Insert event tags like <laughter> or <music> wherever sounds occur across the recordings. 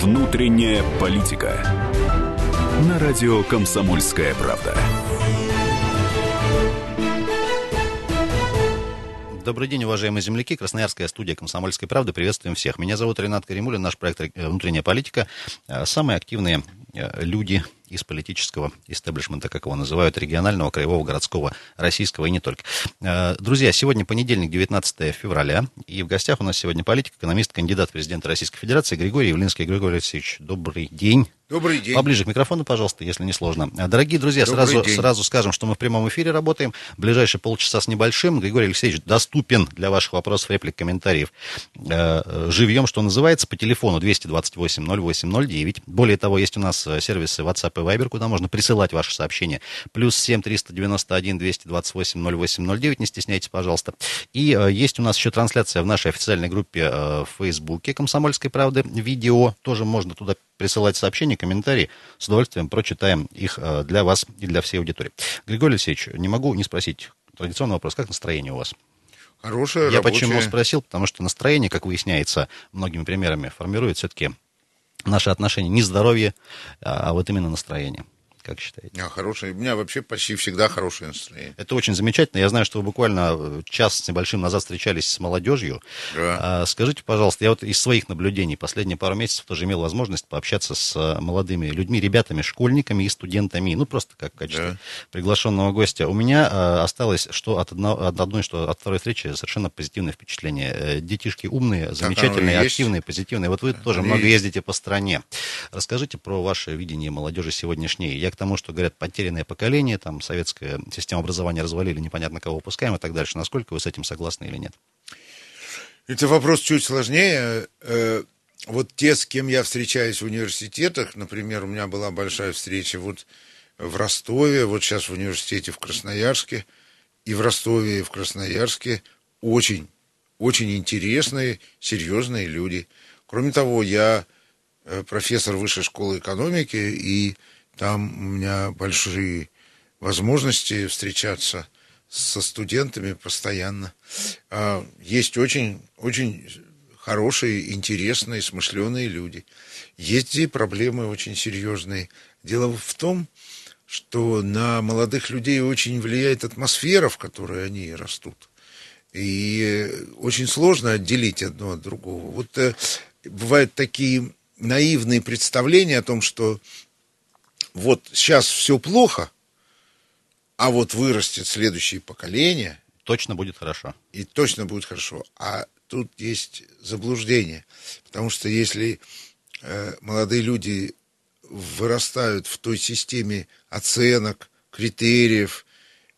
Внутренняя политика. На радио Комсомольская правда. Добрый день, уважаемые земляки. Красноярская студия «Комсомольской правды». Приветствуем всех. Меня зовут Ренат Каримулин, наш проект «Внутренняя политика». Самые активные э, люди из политического истеблишмента, как его называют, регионального, краевого, городского, российского и не только. Э, друзья, сегодня понедельник, 19 февраля, и в гостях у нас сегодня политик, экономист, кандидат президента Российской Федерации Григорий Явлинский. Григорий Алексеевич, добрый день. Добрый день. Поближе к микрофону, пожалуйста, если не сложно. Дорогие друзья, сразу, сразу скажем, что мы в прямом эфире работаем. В ближайшие полчаса с небольшим. Григорий Алексеевич доступен для ваших вопросов, реплик, комментариев э, живьем, что называется, по телефону 228 08 09. Более того, есть у нас э, сервисы WhatsApp и Viber, куда можно присылать ваши сообщения. Плюс 7 391 228 08 09. Не стесняйтесь, пожалуйста. И э, есть у нас еще трансляция в нашей официальной группе в Фейсбуке «Комсомольской правды». Видео тоже можно туда присылать сообщения, комментарии. С удовольствием прочитаем их э, для вас и для всей аудитории. Григорий Алексеевич, не могу не спросить традиционный вопрос. Как настроение у вас? Хорошее, Я рабочее. почему спросил? Потому что настроение, как выясняется многими примерами, формирует все-таки наши отношения не здоровье, а вот именно настроение. Как считаете? А, хорошее. У меня вообще почти всегда хорошее настроение. Это очень замечательно. Я знаю, что вы буквально э, час с небольшим назад встречались с молодежью. Да. А, скажите, пожалуйста, я вот из своих наблюдений последние пару месяцев тоже имел возможность пообщаться с э, молодыми людьми, ребятами, школьниками и студентами, ну просто как в качестве Да. приглашенного гостя. У меня а, осталось что от, одно- от одной, что от второй встречи совершенно позитивное впечатление. Детишки умные, замечательные, и есть. активные, позитивные. Вот вы тоже оно и много есть. ездите по стране. Расскажите про ваше видение молодежи сегодняшней. Я к тому, что говорят, потерянное поколение, там, советская система образования развалили, непонятно кого выпускаем и так дальше. Насколько вы с этим согласны или нет? Это вопрос чуть сложнее. Э, Вот те, с кем я встречаюсь в университетах, например, у меня была большая встреча вот в Ростове, вот сейчас в университете в Красноярске, и в Ростове, и в Красноярске очень, очень интересные, серьезные люди. Кроме того, я э, профессор высшей школы экономики, и там у меня большие возможности встречаться со студентами постоянно. А, Есть очень, очень хорошие, интересные, смышленые люди. Есть и проблемы очень серьезные. Дело в том, что на молодых людей очень влияет атмосфера, в которой они растут. И очень сложно отделить одно от другого. Вот э, бывают такие наивные представления о том, что вот сейчас все плохо, а вот вырастет следующее поколение, Точно будет хорошо. и точно будет хорошо. А тут есть заблуждение. Потому что если э, молодые люди вырастают в той системе оценок, критериев,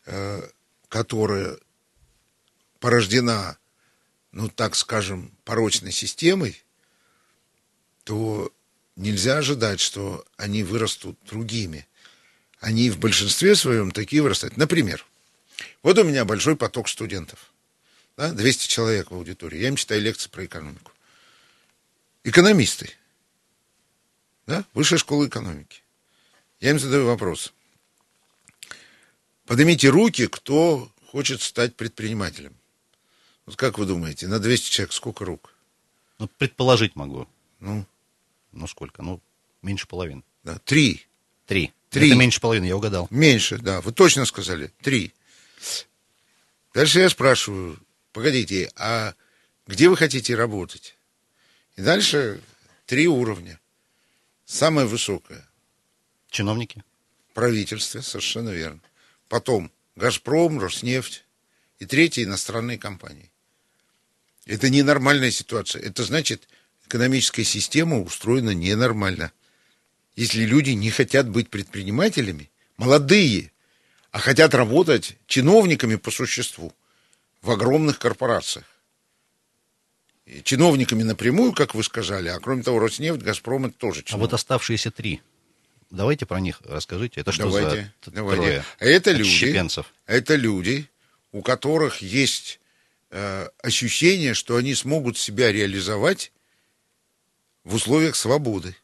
э, которая порождена, ну, так скажем, порочной системой, то нельзя ожидать, что они вырастут другими. Они в большинстве своем такие вырастают. Например, вот у меня большой поток студентов. Да, 200 человек в аудитории. Я им читаю лекции про экономику. Экономисты. Да, высшая школа экономики. Я им задаю вопрос. Поднимите руки, кто хочет стать предпринимателем. Вот как вы думаете, на 200 человек сколько рук? Ну, предположить могу. Ну, Ну, сколько? Ну, меньше половины. да, три. Три. Три. Это меньше половины, я угадал. Меньше, да, вы точно сказали. Три. Дальше я спрашиваю, погодите, а где вы хотите работать? И дальше три уровня. Самое высокое Чиновники? – правительство, совершенно верно. Потом «Газпром», «Роснефть». И третье – иностранные компании. Это ненормальная ситуация. Это значит, экономическая система устроена ненормально. Если люди не хотят быть предпринимателями, молодые, а хотят работать чиновниками по существу в огромных корпорациях. И чиновниками напрямую, как вы сказали, а кроме того, Роснефть, Газпром это тоже А чиновники. вот оставшиеся три. Давайте про них расскажите. Это что давайте, за давайте. трое? А это люди, Отщепенцев. это люди, у которых есть э, ощущение, что они смогут себя реализовать в условиях свободы,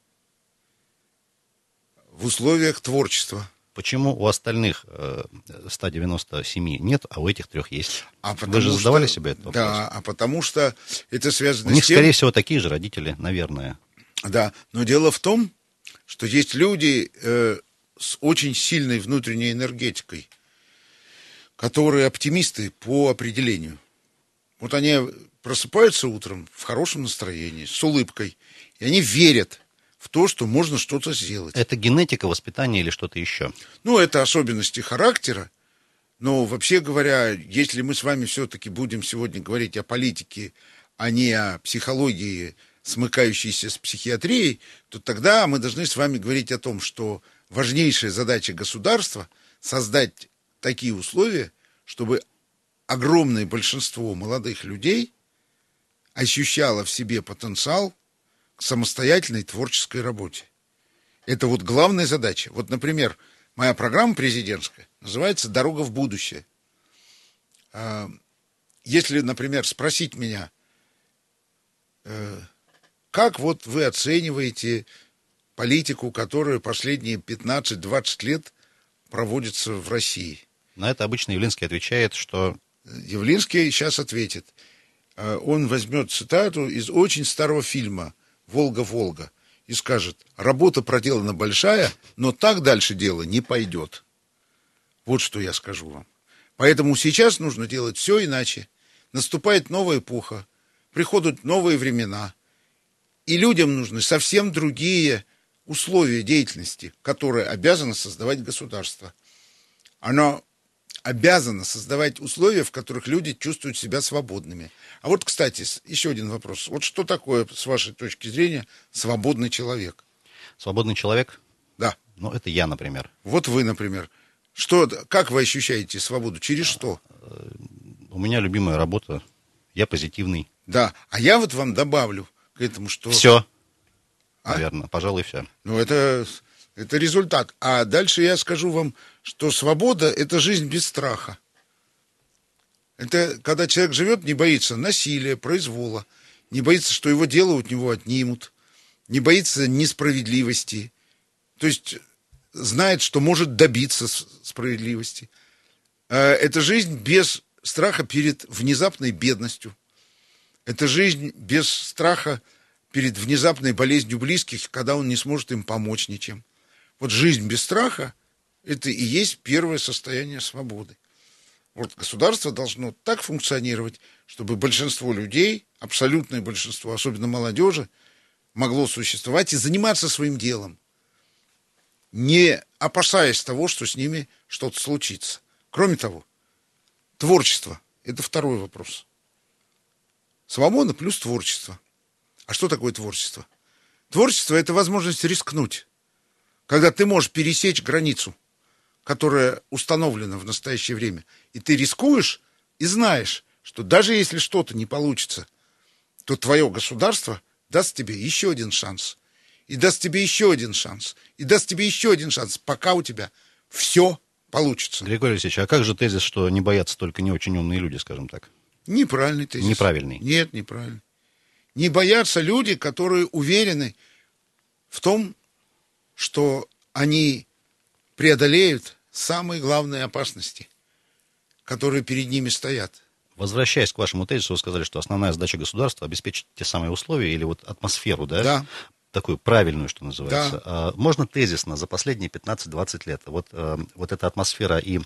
в условиях творчества, Почему у остальных 197 нет, а у этих трех есть? А Вы же задавали что, себе этот вопрос? Да, а потому что это связано у них, с тем... скорее всего, такие же родители, наверное. Да, но дело в том, что есть люди э, с очень сильной внутренней энергетикой, которые оптимисты по определению. Вот они просыпаются утром в хорошем настроении, с улыбкой, и они верят в то, что можно что-то сделать. Это генетика, воспитание или что-то еще? Ну, это особенности характера. Но вообще говоря, если мы с вами все-таки будем сегодня говорить о политике, а не о психологии, смыкающейся с психиатрией, то тогда мы должны с вами говорить о том, что важнейшая задача государства создать такие условия, чтобы огромное большинство молодых людей ощущало в себе потенциал к самостоятельной творческой работе. Это вот главная задача. Вот, например, моя программа президентская называется «Дорога в будущее». А, если, например, спросить меня, э, как вот вы оцениваете политику, которая последние 15-20 лет проводится в России? На это обычно Явлинский отвечает, что... Явлинский сейчас ответит. Э, он возьмет цитату из очень старого фильма «Волга-Волга» и скажет, работа проделана большая, но так дальше дело не пойдет. Вот что я скажу вам. Поэтому сейчас нужно делать все иначе. Наступает новая эпоха, приходят новые времена, и людям нужны совсем другие условия деятельности, которые обязано создавать государство. Оно обязано создавать условия, в которых люди чувствуют себя свободными. А вот, кстати, еще один вопрос. Вот что такое, с вашей точки зрения, свободный человек? Свободный человек? Да. Ну, это я, например. Вот вы, например. Что, как вы ощущаете свободу? Через что? У меня любимая работа. Я позитивный. Да. А я вот вам добавлю к этому, что... Все. А? Наверное, пожалуй, все. Ну, это, это результат. А дальше я скажу вам, что свобода – это жизнь без страха. Это когда человек живет, не боится насилия, произвола, не боится, что его дело от него отнимут, не боится несправедливости. То есть знает, что может добиться справедливости. А, это жизнь без страха перед внезапной бедностью. Это жизнь без страха перед внезапной болезнью близких, когда он не сможет им помочь ничем. Вот жизнь без страха – это и есть первое состояние свободы. Вот государство должно так функционировать, чтобы большинство людей, абсолютное большинство, особенно молодежи, могло существовать и заниматься своим делом, не опасаясь того, что с ними что-то случится. Кроме того, творчество – это второй вопрос. Свобода плюс творчество. А что такое творчество? Творчество – это возможность рискнуть, когда ты можешь пересечь границу, которая установлена в настоящее время, и ты рискуешь и знаешь, что даже если что-то не получится, то твое государство даст тебе еще один шанс, и даст тебе еще один шанс, и даст тебе еще один шанс, пока у тебя все получится. Григорий Алексеевич, а как же тезис, что не боятся только не очень умные люди, скажем так? Неправильный тезис. Неправильный. Нет, неправильный. Не боятся люди, которые уверены в том, что они преодолеют самые главные опасности, которые перед ними стоят. Возвращаясь к вашему тезису, вы сказали, что основная задача государства обеспечить те самые условия или вот атмосферу, да? Да. Такую правильную, что называется. Да. А, можно тезисно за последние 15-20 лет вот, э, вот эта атмосфера и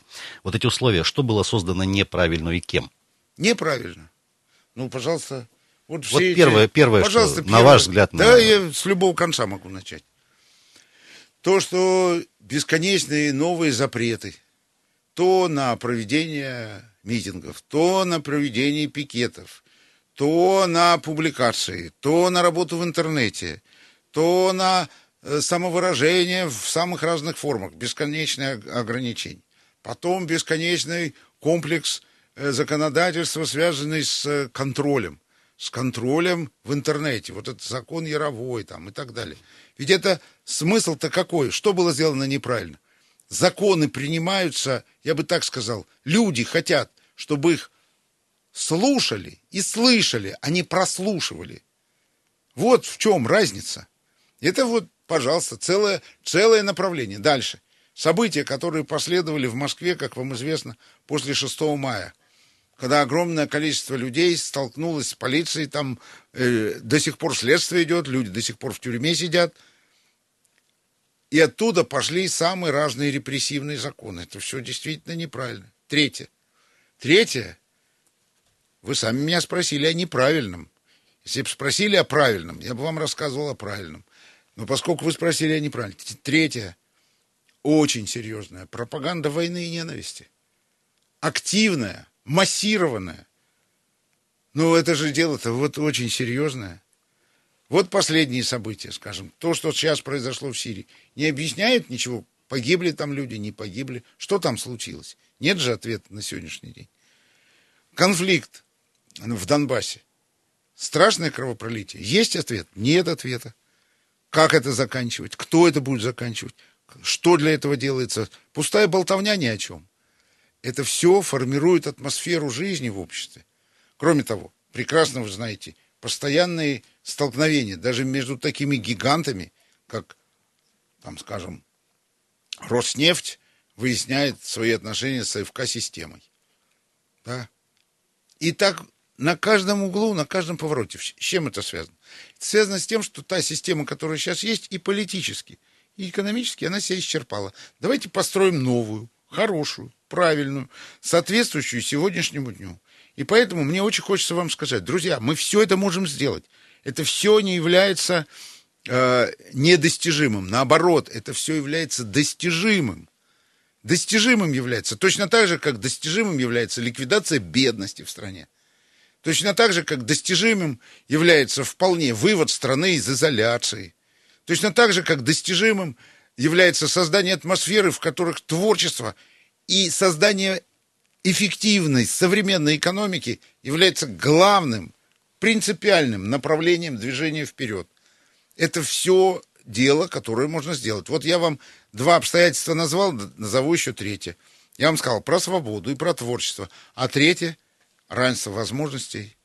вот эти условия, что было создано неправильно и кем? Неправильно. Ну, пожалуйста, вот, вот эти... первое, первое Пожалуйста, что, первое. на ваш взгляд... Да, на... я с любого конца могу начать. То, что бесконечные новые запреты, то на проведение митингов, то на проведение пикетов, то на публикации, то на работу в интернете, то на э, самовыражение в самых разных формах, бесконечные ограничения. Потом бесконечный комплекс э, законодательства, связанный с э, контролем с контролем в интернете. Вот этот закон Яровой там и так далее. Ведь это смысл-то какой? Что было сделано неправильно? Законы принимаются, я бы так сказал, люди хотят, чтобы их слушали и слышали, а не прослушивали. Вот в чем разница. Это вот, пожалуйста, целое, целое направление. Дальше. События, которые последовали в Москве, как вам известно, после 6 мая, когда огромное количество людей столкнулось с полицией, там э, до сих пор следствие идет, люди до сих пор в тюрьме сидят, и оттуда пошли самые разные репрессивные законы. Это все действительно неправильно. Третье. Третье. Вы сами меня спросили о неправильном. Если бы спросили о правильном, я бы вам рассказывал о правильном. Но поскольку вы спросили о неправильном. Третье очень серьезная пропаганда войны и ненависти. Активная, массированная. Ну, это же дело-то вот очень серьезное. Вот последние события, скажем. То, что сейчас произошло в Сирии. Не объясняет ничего. Погибли там люди, не погибли. Что там случилось? Нет же ответа на сегодняшний день. Конфликт в Донбассе. Страшное кровопролитие. Есть ответ? Нет ответа. Как это заканчивать? Кто это будет заканчивать? Что для этого делается? Пустая болтовня ни о чем. Это все формирует атмосферу жизни в обществе. Кроме того, прекрасно вы знаете, постоянные столкновения даже между такими гигантами, как, там, скажем, Роснефть выясняет свои отношения с АФК-системой. Да? И так на каждом углу, на каждом повороте. С чем это связано? Это связано с тем, что та система, которая сейчас есть, и политически – и экономически она себя исчерпала. Давайте построим новую, хорошую, правильную, соответствующую сегодняшнему дню. И поэтому мне очень хочется вам сказать, друзья, мы все это можем сделать. Это все не является э, недостижимым. Наоборот, это все является достижимым. Достижимым является. Точно так же, как достижимым является ликвидация бедности в стране. Точно так же, как достижимым является вполне вывод страны из изоляции. Точно так же, как достижимым является создание атмосферы, в которых творчество и создание эффективной современной экономики является главным, принципиальным направлением движения вперед. Это все дело, которое можно сделать. Вот я вам два обстоятельства назвал, назову еще третье. Я вам сказал про свободу и про творчество. А третье – равенство возможностей.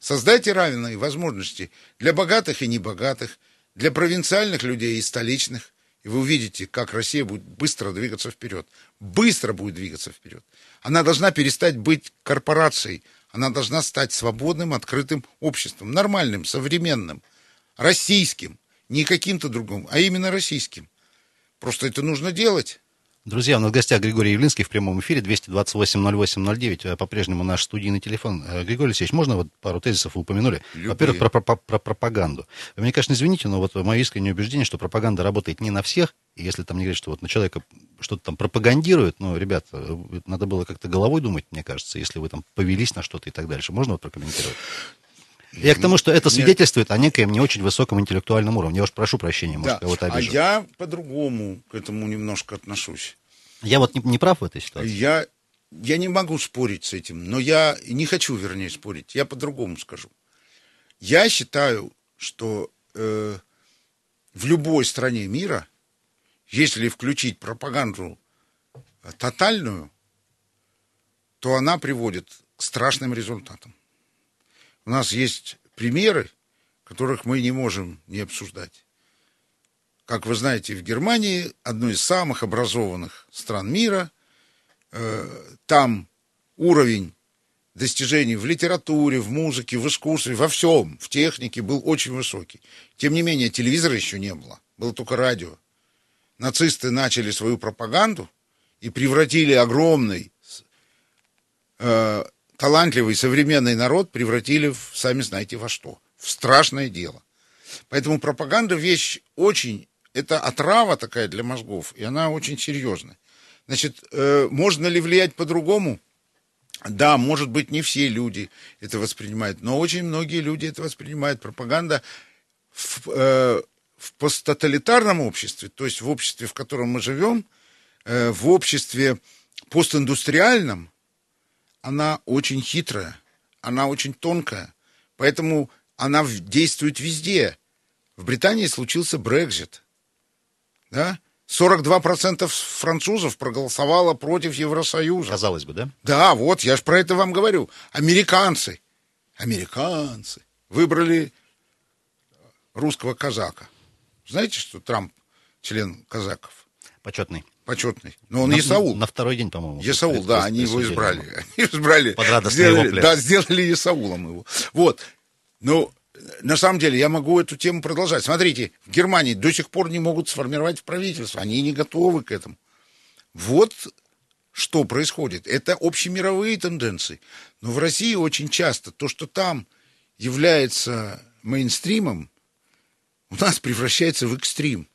Создайте равные возможности для богатых и небогатых, для провинциальных людей и столичных. И вы увидите, как Россия будет быстро двигаться вперед. Быстро будет двигаться вперед. Она должна перестать быть корпорацией. Она должна стать свободным, открытым обществом. Нормальным, современным, российским. Не каким-то другим, а именно российским. Просто это нужно делать. Друзья, у нас в гостях Григорий Явлинский в прямом эфире, 228-08-09, по-прежнему наш студийный телефон. Э, Григорий Алексеевич, можно вот пару тезисов вы упомянули? Во-первых, про, про, про пропаганду. Мне, конечно, извините, но вот мое искреннее убеждение, что пропаганда работает не на всех, и если там не говорить, что вот на человека что-то там пропагандирует, ну, ребят, э, надо было как-то головой думать, мне кажется, если вы там повелись на что-то и так дальше. Можно вот прокомментировать? Я к тому, что это свидетельствует Нет. о некоем не очень высоком интеллектуальном уровне. Я уж прошу прощения, может, да. кого-то а обижу. А я по-другому к этому немножко отношусь. Я вот не, не прав в этой ситуации? Я, я не могу спорить с этим, но я не хочу, вернее, спорить. Я по-другому скажу. Я считаю, что э, в любой стране мира, если включить пропаганду тотальную, то она приводит к страшным результатам. У нас есть примеры, которых мы не можем не обсуждать. Как вы знаете, в Германии, одной из самых образованных стран мира, э, там уровень достижений в литературе, в музыке, в искусстве, во всем, в технике был очень высокий. Тем не менее, телевизора еще не было, было только радио. Нацисты начали свою пропаганду и превратили огромный, э, талантливый современный народ, превратили в, сами знаете во что, в страшное дело. Поэтому пропаганда вещь очень это отрава такая для мозгов, и она очень серьезная. Значит, э, можно ли влиять по-другому? Да, может быть, не все люди это воспринимают, но очень многие люди это воспринимают. Пропаганда в, э, в посттоталитарном обществе, то есть в обществе, в котором мы живем, э, в обществе постиндустриальном, она очень хитрая, она очень тонкая, поэтому она действует везде. В Британии случился Брекзит – да? 42% французов проголосовало против Евросоюза. Казалось бы, да? Да, вот, я же про это вам говорю. Американцы, американцы выбрали русского казака. Знаете, что Трамп член казаков? Почетный. почетный. Но он на, Исаул. На второй день, по-моему. Исаул, да, они его избрали. Они избрали. Под радостные сделали, вопли. Да, сделали Исаулом его. Вот. Ну, на самом деле, я могу эту тему продолжать. Смотрите, в Германии до сих пор не могут сформировать правительство. Они не готовы к этому. Вот что происходит. Это общемировые тенденции. Но в России очень часто то, что там является мейнстримом, у нас превращается в экстрим.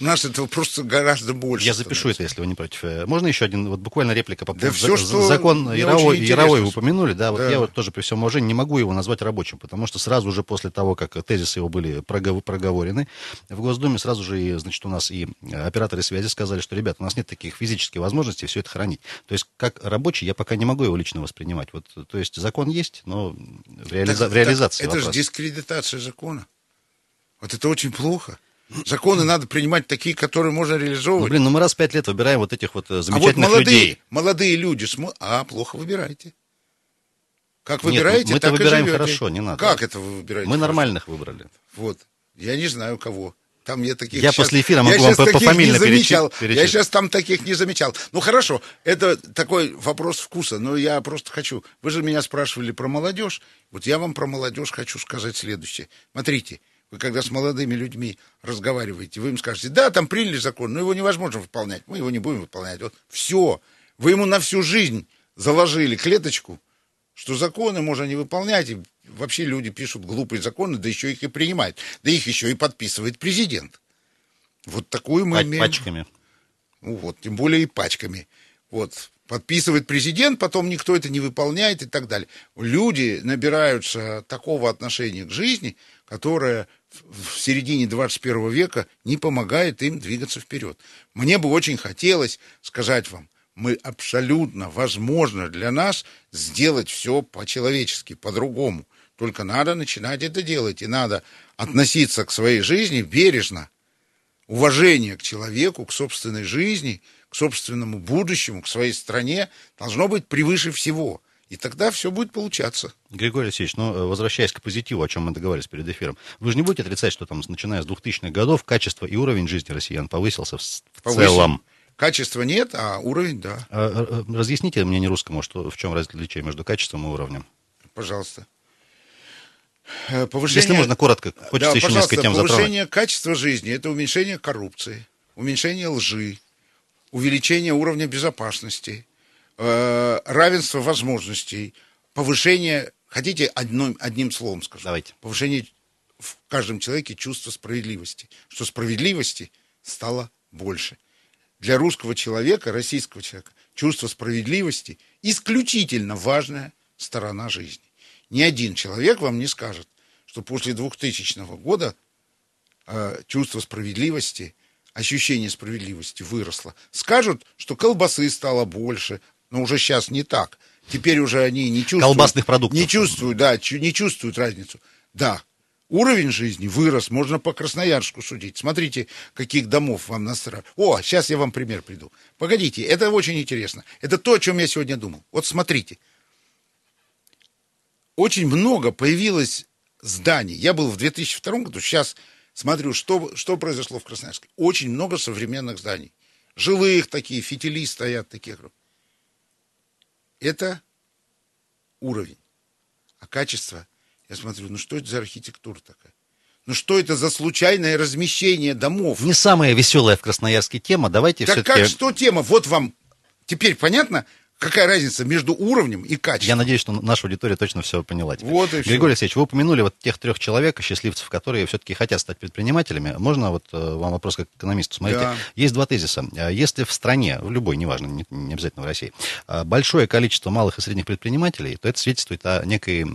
У нас этого просто гораздо больше. Я запишу становится. это, если вы не против. Э, можно еще один, вот буквально реплика по поводу да все, что закон Яровой, Яровой вы упомянули, да, вот да. я вот тоже при всем уважении не могу его назвать рабочим, потому что сразу же после того, как тезисы его были проговорены в Госдуме, сразу же, и, значит, у нас и операторы связи сказали, что, ребята, у нас нет таких физических возможностей все это хранить. То есть, как рабочий, я пока не могу его лично воспринимать. Вот, то есть, закон есть, но в, реализа... так, в реализации так, Это же дискредитация закона. Вот это очень плохо. Законы надо принимать такие, которые можно реализовывать. Ну, блин, ну мы раз в пять лет выбираем вот этих вот замечательных э, а вот молодые, людей. молодые люди, см... а, плохо выбираете. Как выбираете, Нет, мы так выбираем и хорошо, не надо. Как это вы выбираете? Мы хорошо? нормальных выбрали. Вот. Я не знаю, кого. Там я таких Я сейчас, после эфира могу вам пофамильно перечислить. Я сейчас там таких не замечал. Ну хорошо, это такой вопрос вкуса, но я просто хочу. Вы же меня спрашивали про молодежь. Вот я вам про молодежь хочу сказать следующее. Смотрите, вы когда с молодыми людьми разговариваете, вы им скажете, да, там приняли закон, но его невозможно выполнять, мы его не будем выполнять. Вот все. Вы ему на всю жизнь заложили клеточку, что законы можно не выполнять, и вообще люди пишут глупые законы, да еще их и принимают, да их еще и подписывает президент. Вот такую мы имеем. Пачками. Ну вот, тем более и пачками. Вот, подписывает президент, потом никто это не выполняет и так далее. Люди набираются такого отношения к жизни, которое в середине 21 века не помогает им двигаться вперед. Мне бы очень хотелось сказать вам, мы абсолютно возможно для нас сделать все по-человечески, по-другому. Только надо начинать это делать, и надо относиться к своей жизни бережно. Уважение к человеку, к собственной жизни – к собственному будущему, к своей стране должно быть превыше всего. И тогда все будет получаться. Григорий Алексеевич, ну, э, возвращаясь к позитиву, о чем мы договорились перед эфиром, вы же не будете отрицать, что там, начиная с 2000-х годов, качество и уровень жизни россиян повысился в, в целом? Качества нет, а уровень, да. А, э, разъясните мне не русскому, что, в чем различие между качеством и уровнем? Пожалуйста. Э, повышение... Если можно коротко, хочется да, еще несколько тем Повышение затронуть. качества жизни – это уменьшение коррупции, уменьшение лжи, увеличение уровня безопасности, э, равенство возможностей, повышение, хотите одним, одним словом скажу? Давайте. Повышение в каждом человеке чувства справедливости, что справедливости стало больше. Для русского человека, российского человека, чувство справедливости исключительно важная сторона жизни. Ни один человек вам не скажет, что после 2000 года э, чувство справедливости ощущение справедливости выросло. Скажут, что колбасы стало больше, но уже сейчас не так. Теперь уже они не чувствуют... Колбасных продуктов. Не чувствуют, да, не чувствуют разницу. Да, уровень жизни вырос, можно по Красноярску судить. Смотрите, каких домов вам настраивают. О, сейчас я вам пример приду. Погодите, это очень интересно. Это то, о чем я сегодня думал. Вот смотрите. Очень много появилось зданий. Я был в 2002 году, сейчас смотрю, что, что произошло в Красноярске. Очень много современных зданий. Жилых такие, фитили стоят таких. Это уровень. А качество, я смотрю, ну что это за архитектура такая? Ну что это за случайное размещение домов? Не самая веселая в Красноярске тема. Давайте так все-таки... как что тема? Вот вам теперь понятно, Какая разница между уровнем и качеством? Я надеюсь, что наша аудитория точно все поняла. Теперь. Вот и все. Григорий Алексеевич, вы упомянули вот тех трех человек, счастливцев, которые все-таки хотят стать предпринимателями. Можно вот э, вам вопрос как экономисту? Смотрите, да. есть два тезиса. Э, если в стране, в любой, неважно, не, не обязательно в России, э, большое количество малых и средних предпринимателей, то это свидетельствует о некой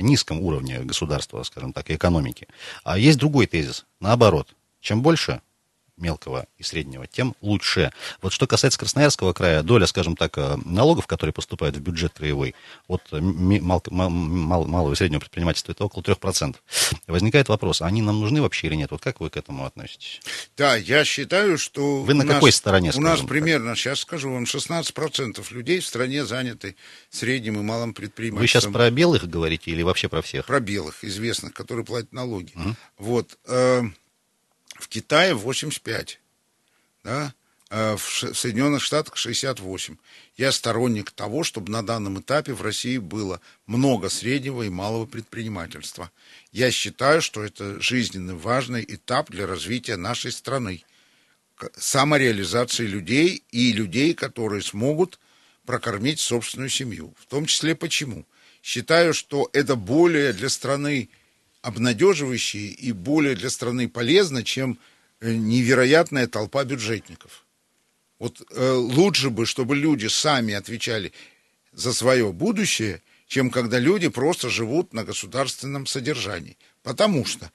низком уровне государства, скажем так, и экономики. А есть другой тезис, наоборот. Чем больше, мелкого и среднего, тем лучше. Вот что касается Красноярского края, доля, скажем так, э, налогов, которые поступают в бюджет краевой от мал, мал, мал, малого и среднего предпринимательства, это около 3%. Возникает вопрос, они нам нужны вообще или нет? Вот как вы к этому относитесь? Да, я считаю, что... Вы на какой нас, стороне, У нас примерно, сейчас скажу вам, 16% людей в стране заняты средним и малым предпринимательством. Вы сейчас про белых говорите или вообще про всех? Про белых, известных, которые платят налоги. Угу. Вот. Э, в Китае 85. Да? э, в Соединенных Штатах 68. Я сторонник того, чтобы на данном этапе в России было много среднего и малого предпринимательства. Я считаю, что это жизненно важный этап для развития нашей страны. Самореализации людей и людей, которые смогут прокормить собственную семью. В том числе почему? Считаю, что это более для страны обнадеживающее и более для страны полезно, чем э, невероятная толпа бюджетников. Вот э, лучше бы, чтобы люди сами отвечали за свое будущее, чем когда люди просто живут на государственном содержании. Потому что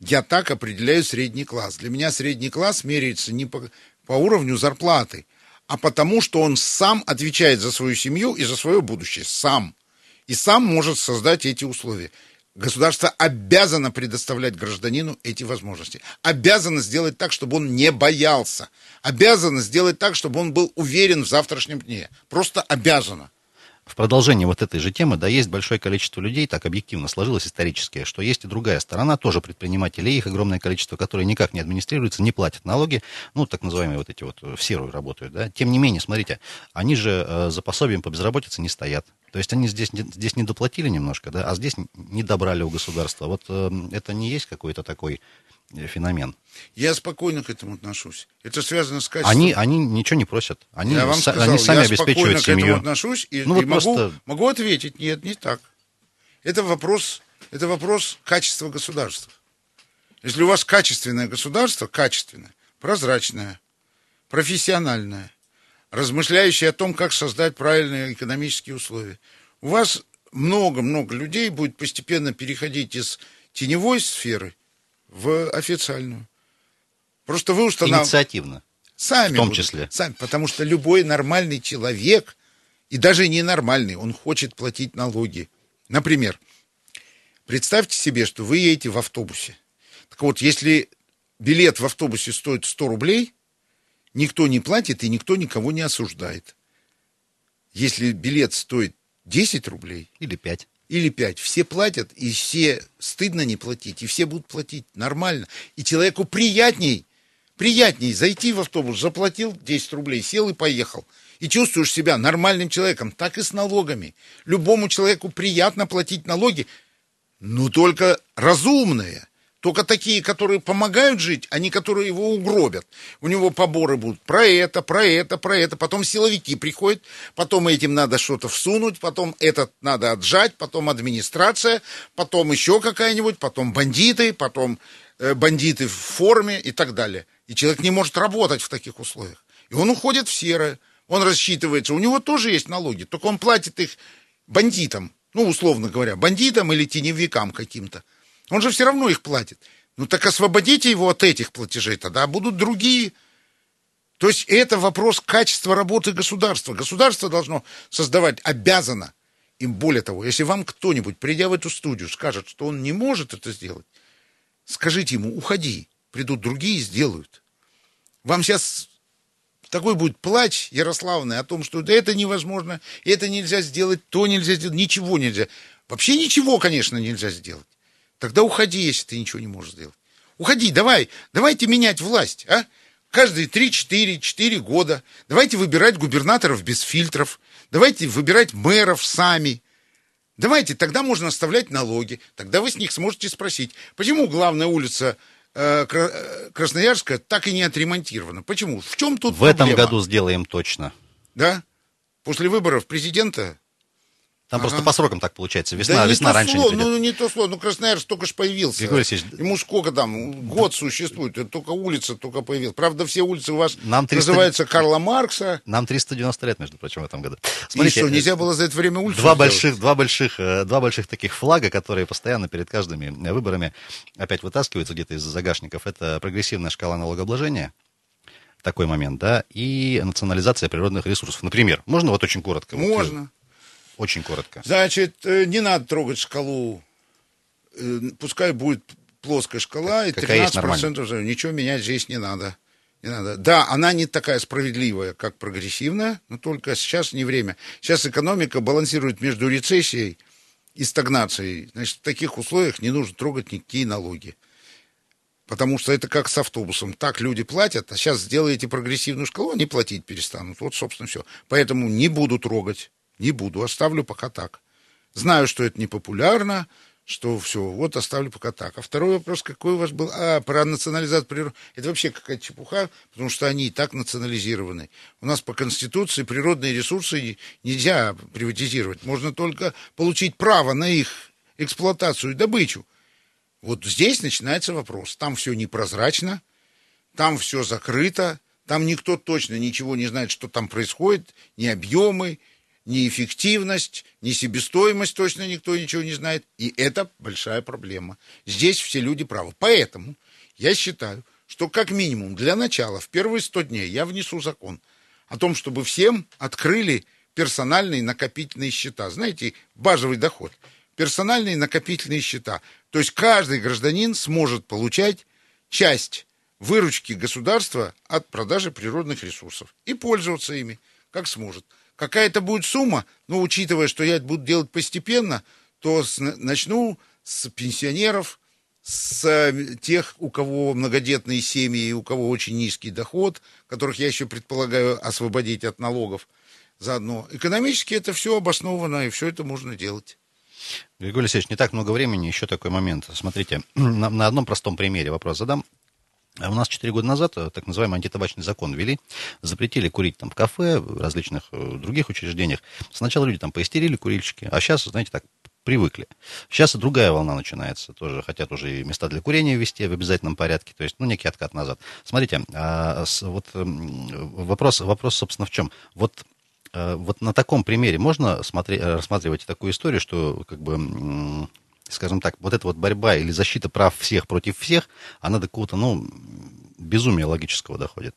я так определяю средний класс. Для меня средний класс меряется не по, по уровню зарплаты, а потому что он сам отвечает за свою семью и за свое будущее. Сам. И сам может создать эти условия. Государство обязано предоставлять гражданину эти возможности. Обязано сделать так, чтобы он не боялся. Обязано сделать так, чтобы он был уверен в завтрашнем дне. Просто обязано в продолжение вот этой же темы, да, есть большое количество людей, так объективно сложилось исторически, что есть и другая сторона, тоже предпринимателей, их огромное количество, которые никак не администрируются, не платят налоги, ну, так называемые вот эти вот э, в серую работают, да. Тем не менее, смотрите, они же э, за пособием по безработице не стоят. То есть они здесь, здесь не доплатили немножко, да, а здесь не добрали у государства. Вот э, это не есть какой-то такой Э, феномен. Я спокойно к этому отношусь. Это связано с качеством. Они, они ничего не просят. Они, я вам сказал, они сами я обеспечивают семью. к этому отношусь и, ну, вот и могу, просто... могу ответить, нет, не так. Это вопрос, это вопрос качества государства. Если у вас качественное государство, качественное, прозрачное, профессиональное, размышляющее о том, как создать правильные экономические условия, у вас много-много людей будет постепенно переходить из теневой сферы в официальную. Просто вы устанавливаете... Инициативно. Сами. В том числе. Будут, сами, потому что любой нормальный человек, и даже ненормальный, он хочет платить налоги. Например, представьте себе, что вы едете в автобусе. Так вот, если билет в автобусе стоит 100 рублей, никто не платит и никто никого не осуждает. Если билет стоит 10 рублей... Или 5 или пять. Все платят, и все стыдно не платить, и все будут платить нормально. И человеку приятней, приятней зайти в автобус, заплатил 10 рублей, сел и поехал. И чувствуешь себя нормальным человеком, так и с налогами. Любому человеку приятно платить налоги, но только разумные. Только такие, которые помогают жить, а не которые его угробят. У него поборы будут про это, про это, про это. Потом силовики приходят, потом этим надо что-то всунуть, потом этот надо отжать, потом администрация, потом еще какая-нибудь, потом бандиты, потом э, бандиты в форме и так далее. И человек не может работать в таких условиях. И он уходит в серое. Он рассчитывается. У него тоже есть налоги, только он платит их бандитам. Ну, условно говоря, бандитам или теневикам каким-то. Он же все равно их платит. Ну так освободите его от этих платежей, тогда будут другие. То есть это вопрос качества работы государства. Государство должно создавать, обязано. Им более того, если вам кто-нибудь, придя в эту студию, скажет, что он не может это сделать, скажите ему, уходи, придут другие и сделают. Вам сейчас такой будет плач Ярославный о том, что да это невозможно, это нельзя сделать, то нельзя сделать, ничего нельзя. Вообще ничего, конечно, нельзя сделать. Тогда уходи, если ты ничего не можешь сделать. Уходи, давай, давайте менять власть, а? Каждые 3-4-4 года. Давайте выбирать губернаторов без фильтров. Давайте выбирать мэров сами. Давайте, тогда можно оставлять налоги. Тогда вы с них сможете спросить, почему главная улица э, э Красноярска так и не отремонтирована? Почему? В чем тут В проблема? этом году сделаем точно. Да? После выборов президента там ага. просто по срокам так получается. Весна, да весна раньше слово, не придет. Ну, не то слово. Ну, Красноярск только же появился. Григорий Ему сколько там? Год существует. Только улица только появилась. Правда, все улицы у вас Нам 300... называются Карла Маркса. Нам 390 лет, между прочим, в этом году. Смотрите, И что, нельзя было за это время улицу два больших, два больших, э, два больших таких флага, которые постоянно перед каждыми э, выборами опять вытаскиваются где-то из загашников. Это прогрессивная шкала налогообложения, такой момент, да, и национализация природных ресурсов. Например, можно вот очень коротко? Можно. Вот, очень коротко. Значит, э, не надо трогать шкалу. Э, пускай будет плоская шкала, и Какая 13% же, ничего менять здесь не надо. Не надо. Да, она не такая справедливая, как прогрессивная, но только сейчас не время. Сейчас экономика балансирует между рецессией и стагнацией. Значит, в таких условиях не нужно трогать никакие налоги. Потому что это как с автобусом. Так люди платят, а сейчас сделаете прогрессивную шкалу, они платить перестанут. Вот, собственно, все. Поэтому не буду трогать. Не буду. Оставлю пока так. Знаю, что это непопулярно, что все, вот оставлю пока так. А второй вопрос, какой у вас был? А, про национализацию природы. Это вообще какая-то чепуха, потому что они и так национализированы. У нас по Конституции природные ресурсы нельзя приватизировать. Можно только получить право на их эксплуатацию и добычу. Вот здесь начинается вопрос. Там все непрозрачно, там все закрыто, там никто точно ничего не знает, что там происходит, ни объемы, ни эффективность, ни себестоимость точно никто ничего не знает. И это большая проблема. Здесь все люди правы. Поэтому я считаю, что как минимум для начала в первые 100 дней я внесу закон о том, чтобы всем открыли персональные накопительные счета. Знаете, базовый доход. Персональные накопительные счета. То есть каждый гражданин сможет получать часть выручки государства от продажи природных ресурсов и пользоваться ими, как сможет. Какая-то будет сумма, но учитывая, что я это буду делать постепенно, то с, начну с пенсионеров, с э, тех, у кого многодетные семьи и у кого очень низкий доход, которых я еще предполагаю освободить от налогов заодно. Экономически это все обосновано, и все это можно делать. Григорий Алексеевич, не так много времени, еще такой момент. Смотрите, <clears throat> на, на одном простом примере вопрос задам. А у нас 4 года назад э, так называемый антитабачный закон ввели, запретили курить там в кафе, в различных э, других учреждениях. Сначала люди там поистерили, курильщики, а сейчас, знаете, так привыкли. Сейчас и другая волна начинается. Тоже хотят уже и места для курения ввести в обязательном порядке. То есть, ну, некий откат назад. Смотрите, а, с, вот вопрос, вопрос, собственно, в чем? Вот Э, вот на таком примере можно смотреть, э, рассматривать такую историю, что, как бы, скажем так, вот эта вот борьба или защита прав всех против всех, она до какого-то, ну, безумия логического доходит.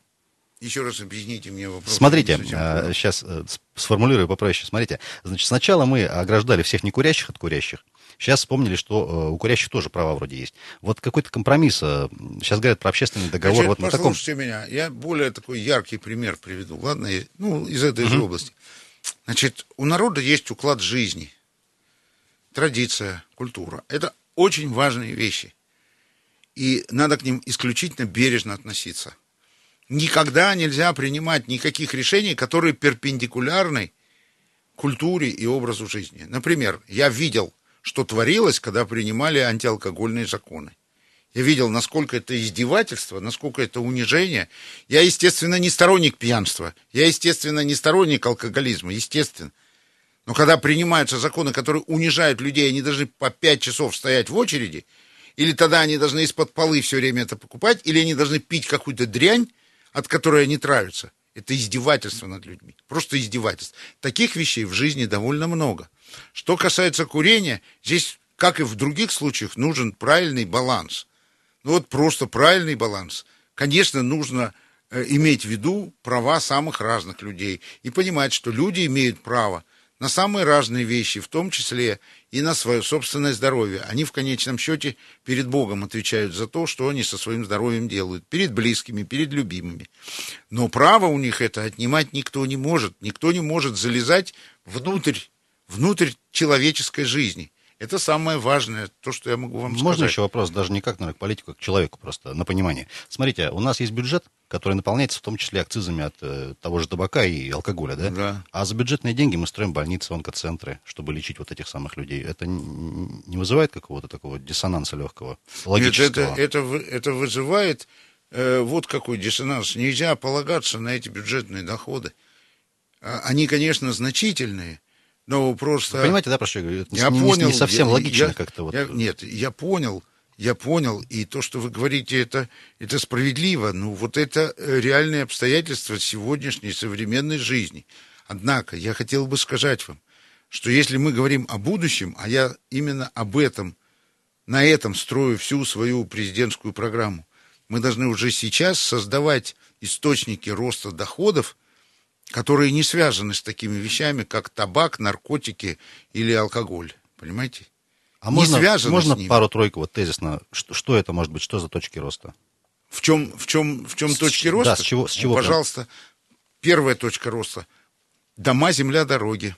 Еще раз объясните мне вопрос. Смотрите, сейчас э, сформулирую попроще. Смотрите, значит, сначала мы ограждали всех некурящих от курящих. Сейчас вспомнили, что у курящих тоже права вроде есть. Вот какой-то компромисс. Сейчас говорят про общественный договор. Значит, вот на таком... меня. Я более такой яркий пример приведу. Ладно, ну, из этой же области. Значит, у народа есть уклад жизни, традиция, культура. Это очень важные вещи. И надо к ним исключительно бережно относиться. Никогда нельзя принимать никаких решений, которые перпендикулярны культуре и образу жизни. Например, я видел, что творилось, когда принимали антиалкогольные законы. Я видел, насколько это издевательство, насколько это унижение. Я, естественно, не сторонник пьянства. Я, естественно, не сторонник алкоголизма, естественно. Но когда принимаются законы, которые унижают людей, они должны по пять часов стоять в очереди, или тогда они должны из-под полы все время это покупать, или они должны пить какую-то дрянь, от которой они травятся. Это издевательство над людьми. Просто издевательство. Таких вещей в жизни довольно много. Что касается курения, здесь, как и в других случаях, нужен правильный баланс – ну вот просто правильный баланс. Конечно, нужно э, иметь в виду права самых разных людей и понимать, что люди имеют право на самые разные вещи, в том числе и на свое собственное здоровье. Они в конечном счете перед Богом отвечают за то, что они со своим здоровьем делают, перед близкими, перед любимыми. Но право у них это отнимать никто не может. Никто не может залезать внутрь, внутрь человеческой жизни. Это самое важное, то, что я могу вам Можно сказать. Можно еще вопрос, даже не как, наверное, к политику, а к человеку просто, на понимание. Смотрите, у нас есть бюджет, который наполняется в том числе акцизами от э, того же табака и алкоголя, да? Да. А за бюджетные деньги мы строим больницы, онкоцентры, чтобы лечить вот этих самых людей. Это не вызывает какого-то такого диссонанса легкого, логического? Нет, это, это, это вызывает э, вот какой диссонанс. Нельзя полагаться на эти бюджетные доходы. А, они, конечно, значительные, но просто... Вы понимаете, да, про что я говорю? Это я не, понял. Не, совсем я, логично я, как-то. Вот. Я, нет, я понял, я понял, и то, что вы говорите, это, это справедливо. Ну, вот это э, реальные обстоятельства сегодняшней современной жизни. Однако, я хотел бы сказать вам, что если мы говорим о будущем, а я именно об этом, на этом строю всю свою президентскую программу, мы должны уже сейчас создавать источники роста доходов, которые не связаны с такими вещами, как табак, наркотики или алкоголь. Понимаете? А не можно, можно пару-тройку вот тезисно, что, что это может быть, что за точки роста? В чем, в чем, в чем с, точки роста? Да, с чего, с чего ну, пожалуйста, первая точка роста. Дома, земля, дороги.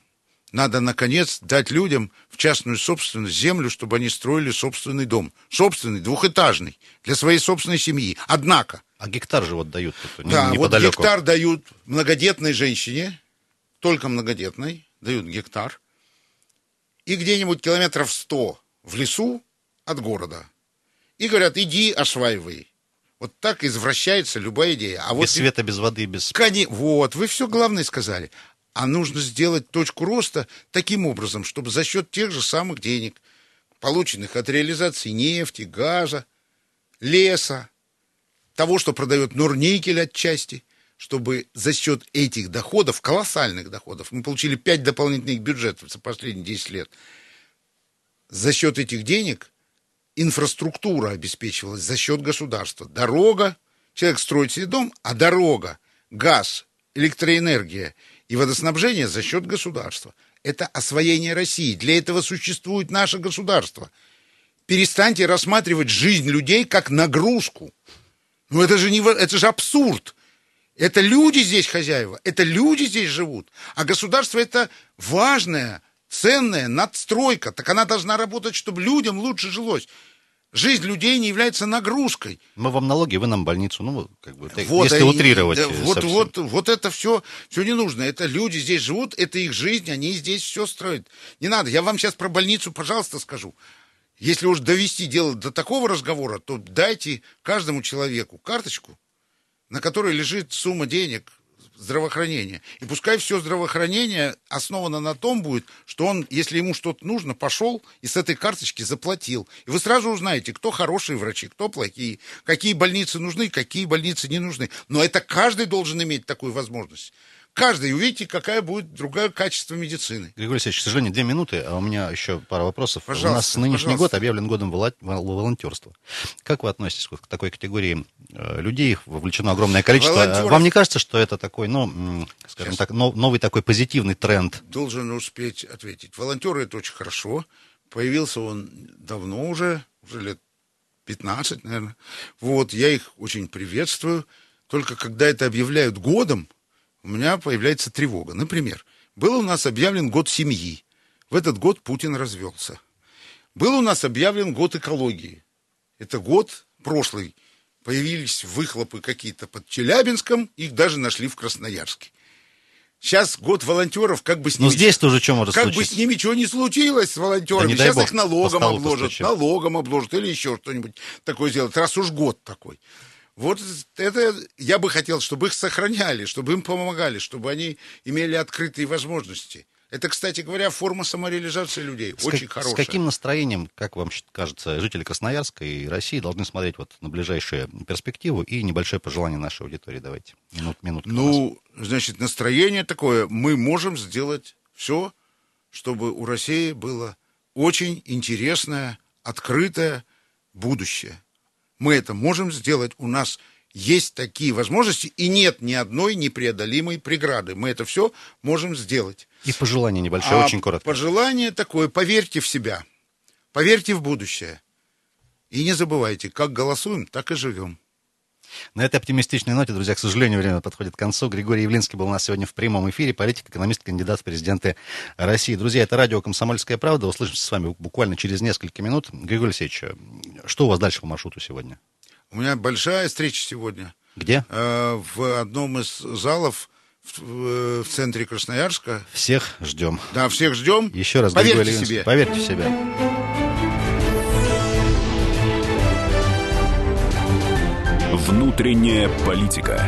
Надо, наконец, дать людям в частную собственность землю, чтобы они строили собственный дом. Собственный, двухэтажный, для своей собственной семьи. Однако... А гектар же вот дают тут, Да, неподалеку. вот гектар дают многодетной женщине, только многодетной, дают гектар. И где-нибудь километров сто в лесу от города. И говорят, иди осваивай. Вот так извращается любая идея. А без вот света, без воды, без... Кони... Вот, вы все главное сказали. А нужно сделать точку роста таким образом, чтобы за счет тех же самых денег, полученных от реализации нефти, газа, леса, того, что продает Норникель отчасти, чтобы за счет этих доходов, колоссальных доходов, мы получили 5 дополнительных бюджетов за последние 10 лет, за счет этих денег инфраструктура обеспечивалась за счет государства. Дорога, человек строит себе дом, а дорога, газ, электроэнергия и водоснабжение за счет государства. Это освоение России. Для этого существует наше государство. Перестаньте рассматривать жизнь людей как нагрузку. Ну это же, не, это же абсурд. Это люди здесь хозяева, это люди здесь живут. А государство это важная, ценная надстройка. Так она должна работать, чтобы людям лучше жилось. Жизнь людей не является нагрузкой. Мы вам налоги, вы нам больницу. Ну, как бы, вот, если они, утрировать. Да, вот, вот, вот это все, все не нужно. Это люди здесь живут, это их жизнь, они здесь все строят. Не надо. Я вам сейчас про больницу, пожалуйста, скажу. Если уж довести дело до такого разговора, то дайте каждому человеку карточку, на которой лежит сумма денег, здравоохранения. И пускай все здравоохранение основано на том будет, что он, если ему что-то нужно, пошел и с этой карточки заплатил. И вы сразу узнаете, кто хорошие врачи, кто плохие, какие больницы нужны, какие больницы не нужны. Но это каждый должен иметь такую возможность каждый, увидите, какая будет другое качество медицины. Григорий Алексеевич, к сожалению, две минуты, а у меня еще пара вопросов. Пожалуйста, у нас нынешний пожалуйста. год объявлен годом волонтерства. Как вы относитесь к такой категории э, людей? Вовлечено огромное количество. Волонтеров... Вам не кажется, что это такой, ну, скажем Сейчас. так, новый такой позитивный тренд? Должен успеть ответить. Волонтеры это очень хорошо. Появился он давно уже, уже лет 15, наверное. Вот, я их очень приветствую. Только когда это объявляют годом, у меня появляется тревога. Например, был у нас объявлен год семьи. В этот год Путин развелся. Был у нас объявлен год экологии. Это год прошлый. Появились выхлопы какие-то под Челябинском, их даже нашли в Красноярске. Сейчас год волонтеров, как бы с ними... Ну, здесь тоже что может Как случиться? бы с ними чего не случилось, с волонтерами. Да Сейчас бог, их налогом обложат, постучим. налогом обложат или еще что-нибудь такое сделать, раз уж год такой. Вот это я бы хотел, чтобы их сохраняли, чтобы им помогали, чтобы они имели открытые возможности. Это, кстати говоря, форма самореализации людей. С очень как, хорошая. С каким настроением, как вам кажется, жители Красноярска и России должны смотреть вот на ближайшую перспективу и небольшое пожелание нашей аудитории? Давайте. Минут, минут. Ну, значит, настроение такое. Мы можем сделать все, чтобы у России было очень интересное, открытое будущее. Мы это можем сделать. У нас есть такие возможности, и нет ни одной непреодолимой преграды. Мы это все можем сделать. И пожелание небольшое, а очень коротко. Пожелание такое, поверьте в себя, поверьте в будущее. И не забывайте, как голосуем, так и живем. На этой оптимистичной ноте, друзья, к сожалению, время подходит к концу. Григорий Явлинский был у нас сегодня в прямом эфире. Политик, экономист, кандидат в президенты России. Друзья, это радио «Комсомольская правда». Услышимся с вами буквально через несколько минут. Григорий Алексеевич, что у вас дальше по маршруту сегодня? У меня большая встреча сегодня. Где? Э, в одном из залов в, в центре Красноярска. Всех ждем. Да, всех ждем. Еще раз, поверьте Григорий себе. Поверьте в себя. Внутренняя политика.